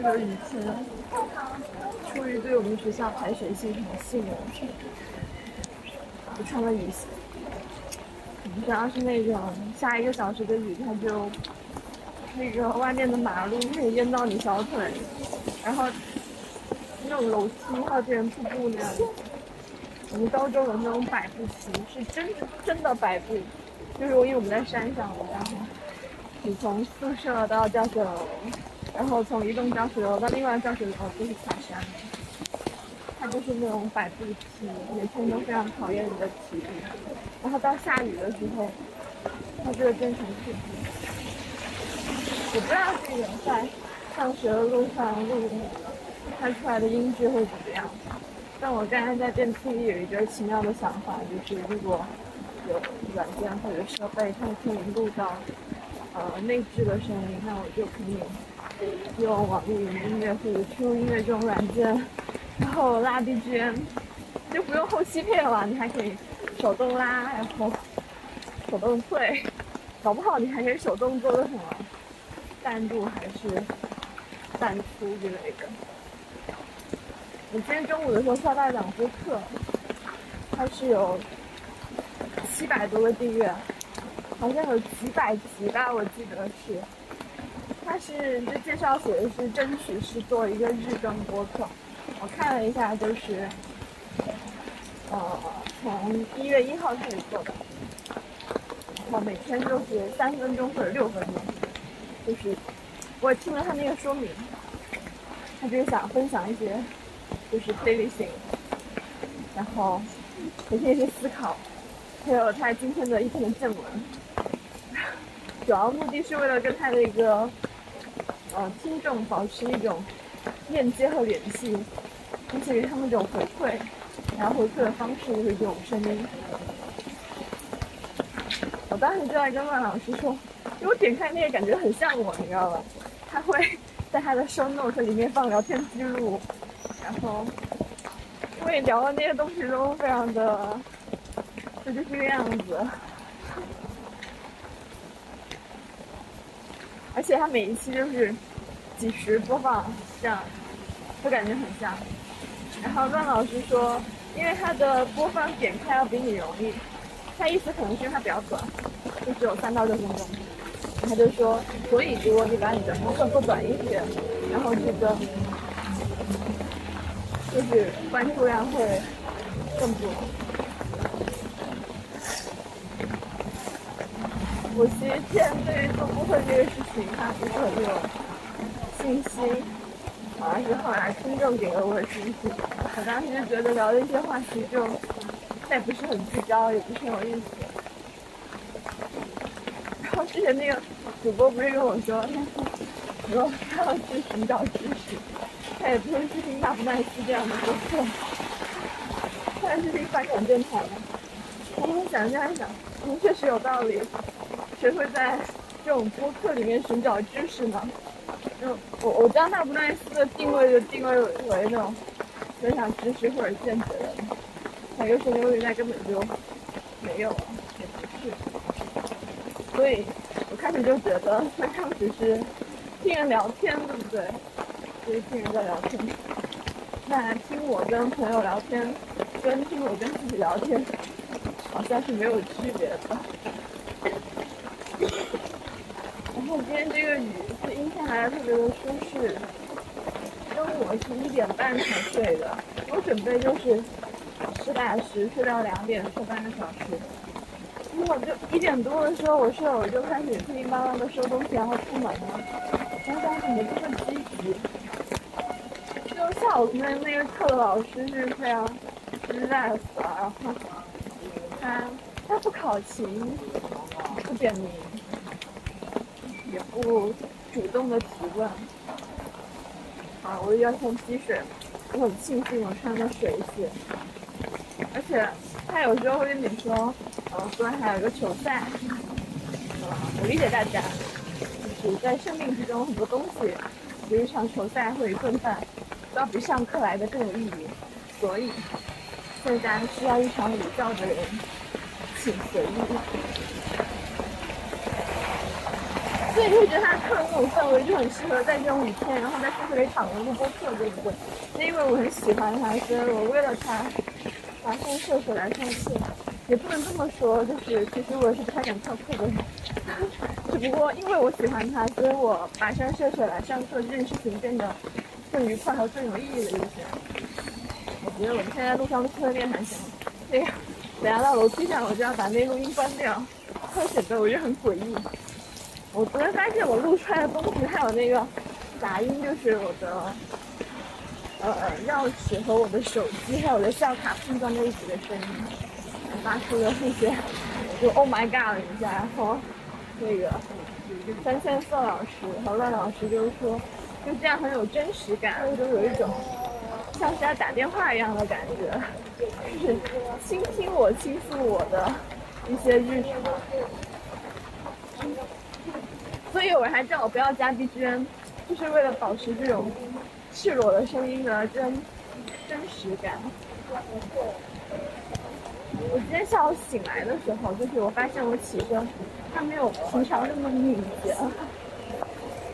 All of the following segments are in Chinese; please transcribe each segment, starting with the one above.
这个雨天，出于对我们学校排水系统的信任，我穿了雨鞋。主要是那种下一个小时的雨，它就那个外面的马路可以淹到你小腿，然后那种楼梯它变成瀑布那样。我们高中有那种百步梯，是真真的百步，就是因为我们在山上，然后你从宿舍到教学楼，然后从一栋教学楼到另外教学楼就是爬山，它就是那种百步梯，每天都非常考验你的体力。然后到下雨的时候，它就会变成瀑布。我不知道这个在上学的路上录拍出来的音质会怎么样。但我刚才在电梯里有一个奇妙的想法，就是如果有软件或者设备，它可以录到呃内置的声音，那我就可以用网易云音乐或者 QQ 音乐这种软件，然后拉 BGM，就不用后期配了，你还可以手动拉，然后手动退，搞不好你还可以手动做个什么淡度还是淡出之类的。我今天中午的时候刷到一档播客，它是有七百多个订阅，好像有几百集吧，我记得是。他是这介绍写的是争取是做一个日更播客，我看了一下，就是呃从一月一号开始做的，然后每天就是三分钟或者六分钟，就是我听了他那个说明，他就是想分享一些。就是推理性，然后每天一些思考，还有他今天的一篇的见闻，主要目的是为了跟他的一个呃听众保持一种链接和联系，并且给他们一种回馈，然后回馈的方式就是这种声音。我当时就在跟万老师说，因为我点开那个感觉很像我，你知道吧？他会在他的 show note 里面放聊天记录。然后，因为聊的那些东西都非常的，这就是这个样子。而且他每一期就是几十播放，这样，就感觉很像。然后段老师说，因为他的播放点开要比你容易，他意思可能是因为他比较短，就只有三到六分钟。他就说，所以如果你把你的播放做短一些，然后这个。就是关注量会更多。我其实现在对于做播客这个事情，它不是很有信心，反而是后来听众给了我信息。我当时就觉得聊的一些话题就，再不是很聚焦，也不是很有意思。然后之前那个主播不是跟我说，他说他要去寻找知识。他也不会去听大不奈斯这样的播客，他是听翻转电台的。我们想象一想，确实有道理。谁会在这种播客里面寻找知识呢？就我我将那不奈斯的定位就定位为那种分享知识或者见解的，那有时候因为那根本就没有，也不是。所以我开始就觉得他刚只是听人聊天，对不对？就是听人在聊天，那听我跟朋友聊天，跟听我跟自己聊天，好像是没有区别的。然后今天这个雨是阴下来特别的舒适。因为我是一点半才睡的，我准备就是实打实睡到两点，睡半个小时。结果就一点多的时候，我舍友就开始乒乒乓乓的收东西，然后出门了。我想怎么这么积极？就下午那那个课的老师是非常 relax 然后他他不考勤，不点名，也不主动的提问。啊，我要先积水，我很庆幸我穿的水鞋。而且他有时候会跟你说，呃，昨天还有一个球赛，我理解大家，就是在生命之中很多东西，比如一场球赛或者一顿饭。都要比上课来的更有意义，所以现在需要一场午觉的人，请随意。所以就会觉得他课的那种氛围就很适合在这种雨天，然后在宿舍里躺着录播课，对不对？那因为我很喜欢他，所以我为了他跋山涉水来上课，也不能这么说，就是其实我是不太敢翘课的人，只不过因为我喜欢他，所以我跋山涉水来上课这件事情变得更愉快和更有意义了一些。我觉得我们现在路上的侧面还行，那个等下到楼梯上我就要把那录音关掉，会显得我就很诡异。我昨天发现我录出来的东西还有那个杂音，就是我的呃钥匙和我的手机还有我的校卡碰撞在一起的声音，发出了那些就 Oh my God 一下，然后那个三千色老师和乱老师就是说，就这样很有真实感，就有一种像是在打电话一样的感觉，就是倾听我倾诉我的一些日常。所以有人还叫我不要加 BGM，就是为了保持这种赤裸的声音的真真实感。我今天下午醒来的时候，就是我发现我起身，它没有平常那么敏捷，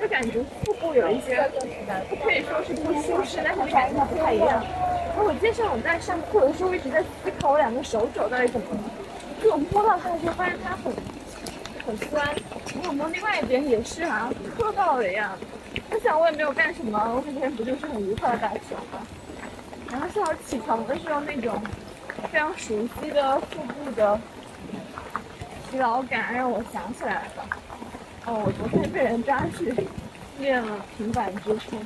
就感觉腹部有一些，不可以说是不舒适，但是感觉不太一样。然后我今天上午在上课的时候，一直在思考我两个手肘到底怎么了，就我摸到它的时候，发现它很。很酸，然后摸另外一边也是好像磕到了呀。我想我也没有干什么，我今天不就是很愉快的打球吗？然后下午起床的时候那种非常熟悉的腹部的疲劳感，让我想起来了。哦，我昨天被人抓去练了平板支撑。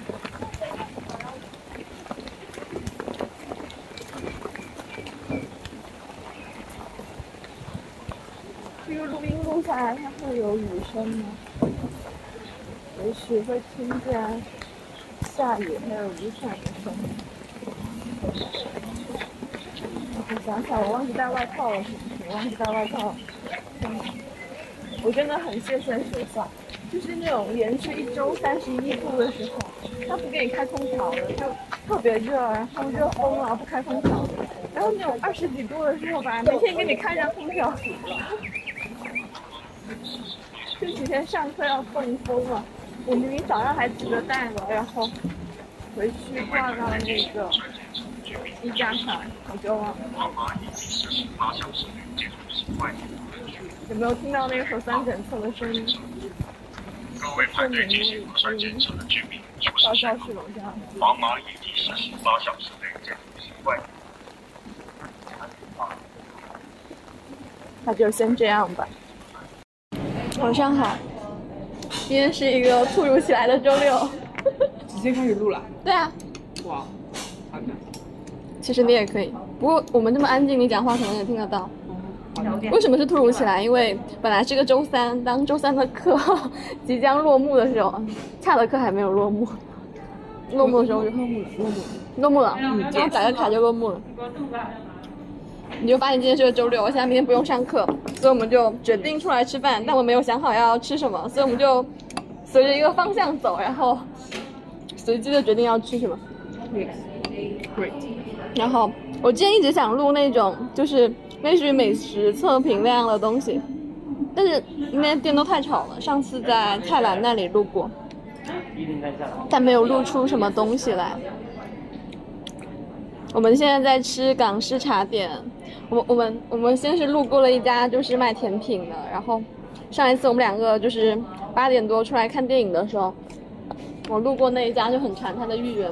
这个录音录下来，下来它会有雨声吗？也许会听见下雨还有雨伞的声音。我想想，我忘记带外套了，是不是？我忘记带外套了。我真的很谢谢学校，就是那种连续一周三十一度的时候，他不给你开空调的，就特别热，然后热疯了，不开空调。然后那种二十几度的时候吧，每天给你开上空调。这几天上课要冻疯了，我明明早上还记得带了，然后回去挂到那个衣架上，我就忘了。有没有听到那个核酸检测的声音？证明我已经到教室楼下。皇马已经实行八小时内检测新冠。那就先这样吧。晚上好，今天是一个突如其来的周六。直接开始录了？对啊。哇，好的。其实你也可以，不过我们这么安静，你讲话可能也听得到。为什么是突如其来？因为本来是个周三，当周三的课 即将落幕的时候，恰的课还没有落幕。落幕的时候就落幕了，落幕了。落幕了，嗯，然后打个卡就落幕了。你就发现今天是个周六，我现在明天不用上课，所以我们就决定出来吃饭，但我没有想好要吃什么，所以我们就随着一个方向走，然后随机的决定要吃什么。Great。然后我今天一直想录那种就是类似于美食测评那样的东西，但是那些店都太吵了。上次在泰兰那里录过，但没有录出什么东西来。我们现在在吃港式茶点。我我们我们先是路过了一家就是卖甜品的，然后上一次我们两个就是八点多出来看电影的时候，我路过那一家就很馋它的芋圆。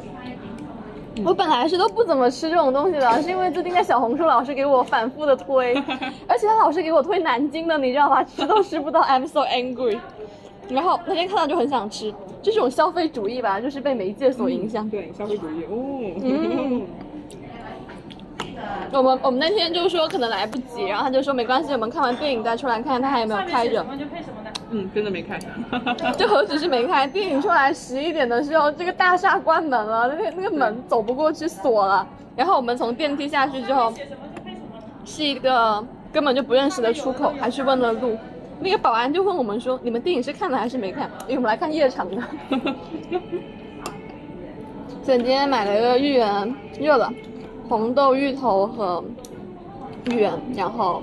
我本来是都不怎么吃这种东西的，是因为最近在小红书老是给我反复的推，而且他老是给我推南京的，你知道吧？吃都吃不到，I'm so angry。然后那天看到就很想吃，这种消费主义吧，就是被媒介所影响。对，消费主义哦。嗯。我们我们那天就说可能来不及，然后他就说没关系，我们看完电影再出来看看，他还有没有开着？嗯，真的没开。就何止是没开，电影出来十一点的时候，这个大厦关门了，那个那个门走不过去，锁了。然后我们从电梯下去之后，是一个根本就不认识的出口，还去问了路。那个保安就问我们说：“你们电影是看了还是没看？”因为我们来看夜场的。所以今天买了一个芋圆，热了。红豆芋头和芋圆，然后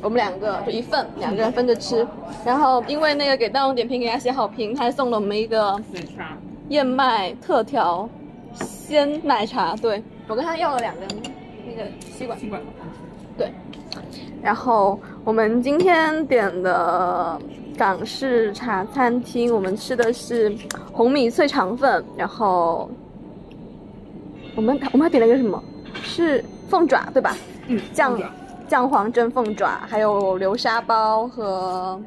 我们两个就一份，两个人分着吃。然后因为那个给大众点评给他写好评，他还送了我们一个奶茶，燕麦特调鲜奶茶。对我跟他要了两根那个吸管。吸管。对，然后我们今天点的港式茶餐厅，我们吃的是红米脆肠粉，然后我们我们还点了一个什么？是凤爪对吧？嗯，酱酱黄蒸凤爪，还有流沙包和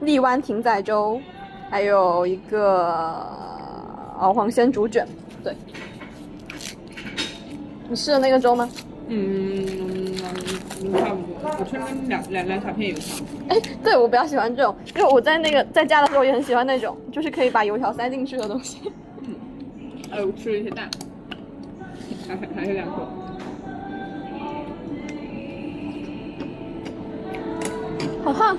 荔湾艇仔粥，还有一个熬黄鲜竹卷。对，你吃了那个粥吗？嗯，差不多。我吃了两两两小片油条。哎，对我比较喜欢这种，因为我在那个在家的时候也很喜欢那种，就是可以把油条塞进去的东西。嗯还有吃了一些蛋，还还还有两口。好烫，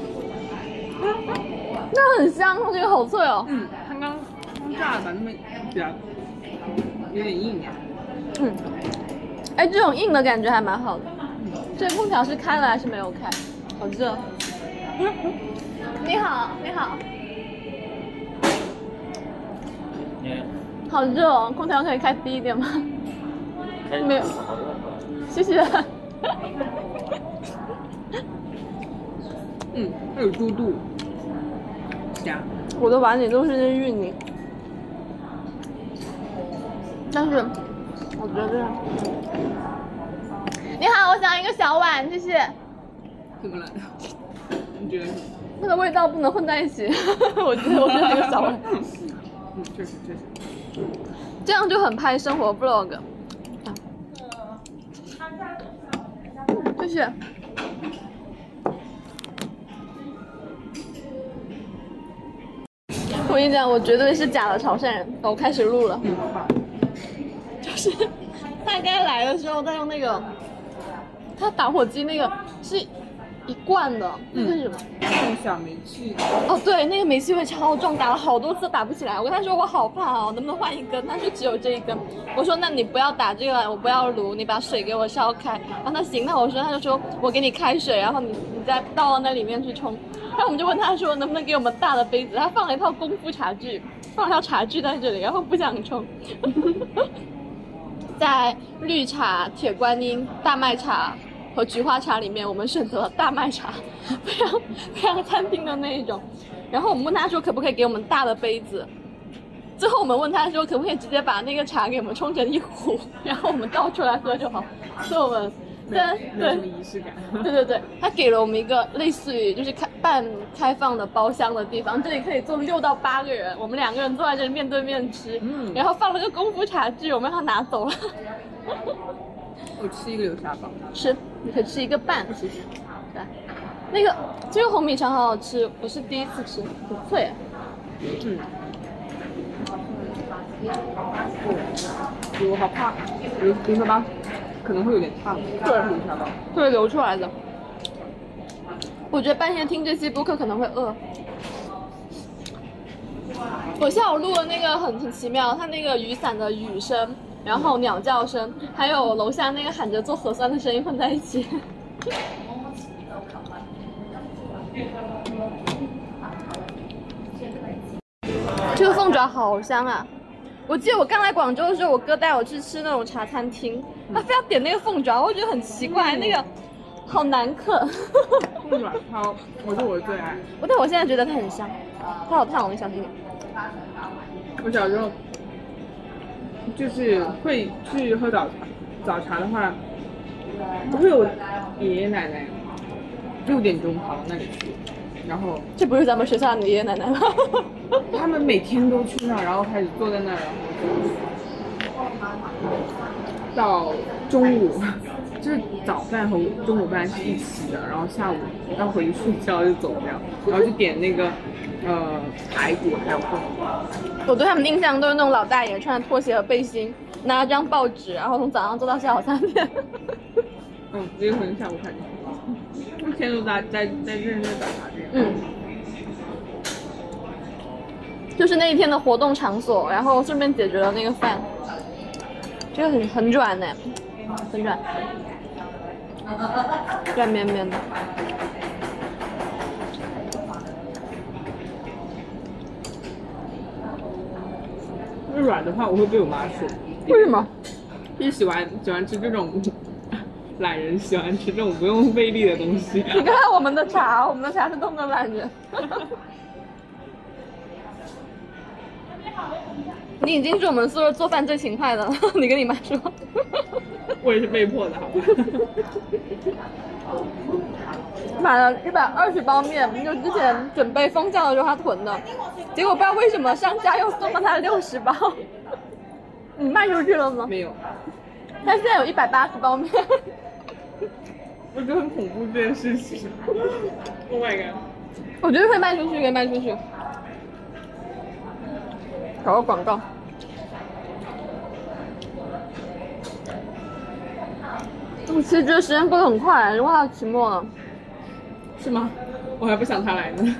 那很香，我觉得好脆哦。嗯，它刚刚炸的吧，那么比较有点硬。嗯，哎，这种硬的感觉还蛮好的。这空调是开了还是没有开？好热。你好，你好，你好热哦，空调可以开低一点吗？开没有谢谢。嗯，还有猪肚虾。我的碗里都是芋泥，但是我觉得，你好，我想要一个小碗，谢谢。怎么了？你觉得？那个味道不能混在一起，我觉得我觉得一个小碗，嗯，确实确实。这样就很拍生活 vlog。啊谢谢。我跟你讲，我绝对是假的潮汕人。哦我开始录了。就是他该来的时候，他用那个，他打火机那个是一罐的，那个是什么？共享煤气。哦，对，那个煤气味超重，打了好多次打不起来。我跟他说我好怕哦，能不能换一根？他说只有这一根。我说那你不要打这个，我不要炉，你把水给我烧开。然后他行，那我说他就说我给你开水，然后你你再倒到那里面去冲。然后我们就问他说能不能给我们大的杯子？他放了一套功夫茶具，放了套茶具在这里，然后不想冲。在绿茶、铁观音、大麦茶和菊花茶里面，我们选择了大麦茶，非常非常餐厅的那一种。然后我们问他说可不可以给我们大的杯子，最后我们问他说可不可以直接把那个茶给我们冲成一壶，然后我们倒出来喝就好。所以我们对对仪式感。对对对，他给了我们一个类似于就是开半开放的包厢的地方，这里可以坐六到八个人，我们两个人坐在这里面对面吃，嗯然后放了个功夫茶具，我们让他拿走了。我吃一个流沙包。吃，你可以吃一个半，其实，对，那个这个红米肠好好吃，我是第一次吃，很脆，嗯。我好怕流流沙包，可能会有点烫。对流沙包。会流出来的。我觉得半夜听这期播客可能会饿。我下午录了那个很很奇妙，它那个雨伞的雨声，然后鸟叫声，还有楼下那个喊着做核酸的声音混在一起。这个凤爪好香啊！我记得我刚来广州的时候，我哥带我去吃那种茶餐厅，他非要点那个凤爪，我觉得很奇怪，那个好难啃。凤爪超，我是我的最爱。我但我现在觉得它很香，它好烫，你小心点。我小时候就是会去喝早茶，早茶的话，不会有爷爷奶奶六点钟跑到那里去，然后这不是咱们学校的爷爷奶奶吗？他们每天都去那儿，然后开始坐在那儿，然后到中午，就是早饭和中午饭是一起的，然后下午要回去睡觉就走掉，然后就点那个呃排骨还有凤爪。我对他们的印象都是那种老大爷穿着拖鞋和背心，拿了张报纸，然后从早上做到下午三点。嗯，只有可能下午看见，一天都在在在认真打。嗯，就是那一天的活动场所，然后顺便解决了那个饭。这个很很软呢，很软。软绵绵的。那软的话，我会被我妈说，为什么？就喜欢喜欢吃这种 懒人喜欢吃这种不用费力的东西。你看看我们的茶，我们的茶是多么的懒人。你已经是我们宿舍做饭最勤快的了，你跟你妈说。我也是被迫的，好吧？买了一百二十包面，就之前准备封校的时候他囤的，结果不知道为什么商家又送了他六十包，你卖出去了吗？没有，他现在有一百八十包面，我觉得很恐怖这件事情。Oh my god！我觉得会卖出去，可以卖出去。搞个广告。我其实觉得时间过得很快，快到期末了。是吗？我还不想他来呢。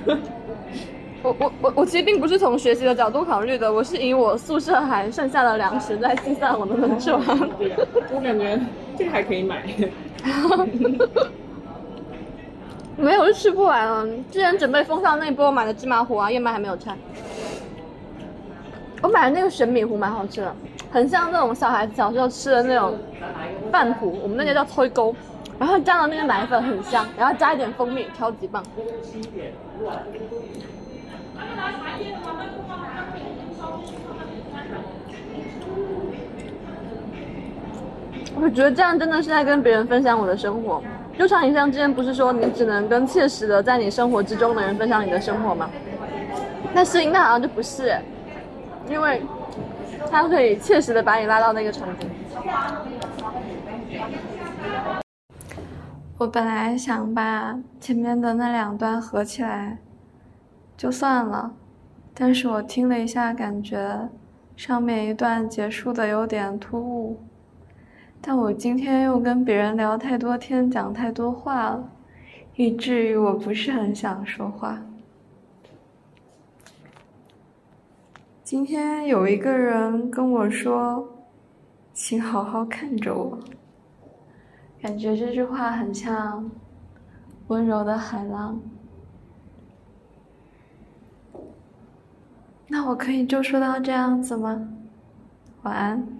我我我我其实并不是从学习的角度考虑的，我是以我宿舍还剩下的粮食在计算我能不能吃完。我感觉这个还可以买。没有，是吃不完了。之前准备封校那一波买的芝麻糊啊，燕麦还没有拆。我买的那个玄米糊蛮好吃的，很像那种小孩子小时候吃的那种饭糊，我们那个叫催沟，然后蘸了那个奶粉很香，然后加一点蜂蜜，超级棒。我觉得这样真的是在跟别人分享我的生活。就像你像之前不是说你只能跟切实的在你生活之中的人分享你的生活吗？那是应该好像就不是，因为他可以切实的把你拉到那个程度。我本来想把前面的那两段合起来就算了，但是我听了一下，感觉上面一段结束的有点突兀。但我今天又跟别人聊太多天，讲太多话了，以至于我不是很想说话。今天有一个人跟我说：“请好好看着我。”感觉这句话很像温柔的海浪。那我可以就说到这样子吗？晚安。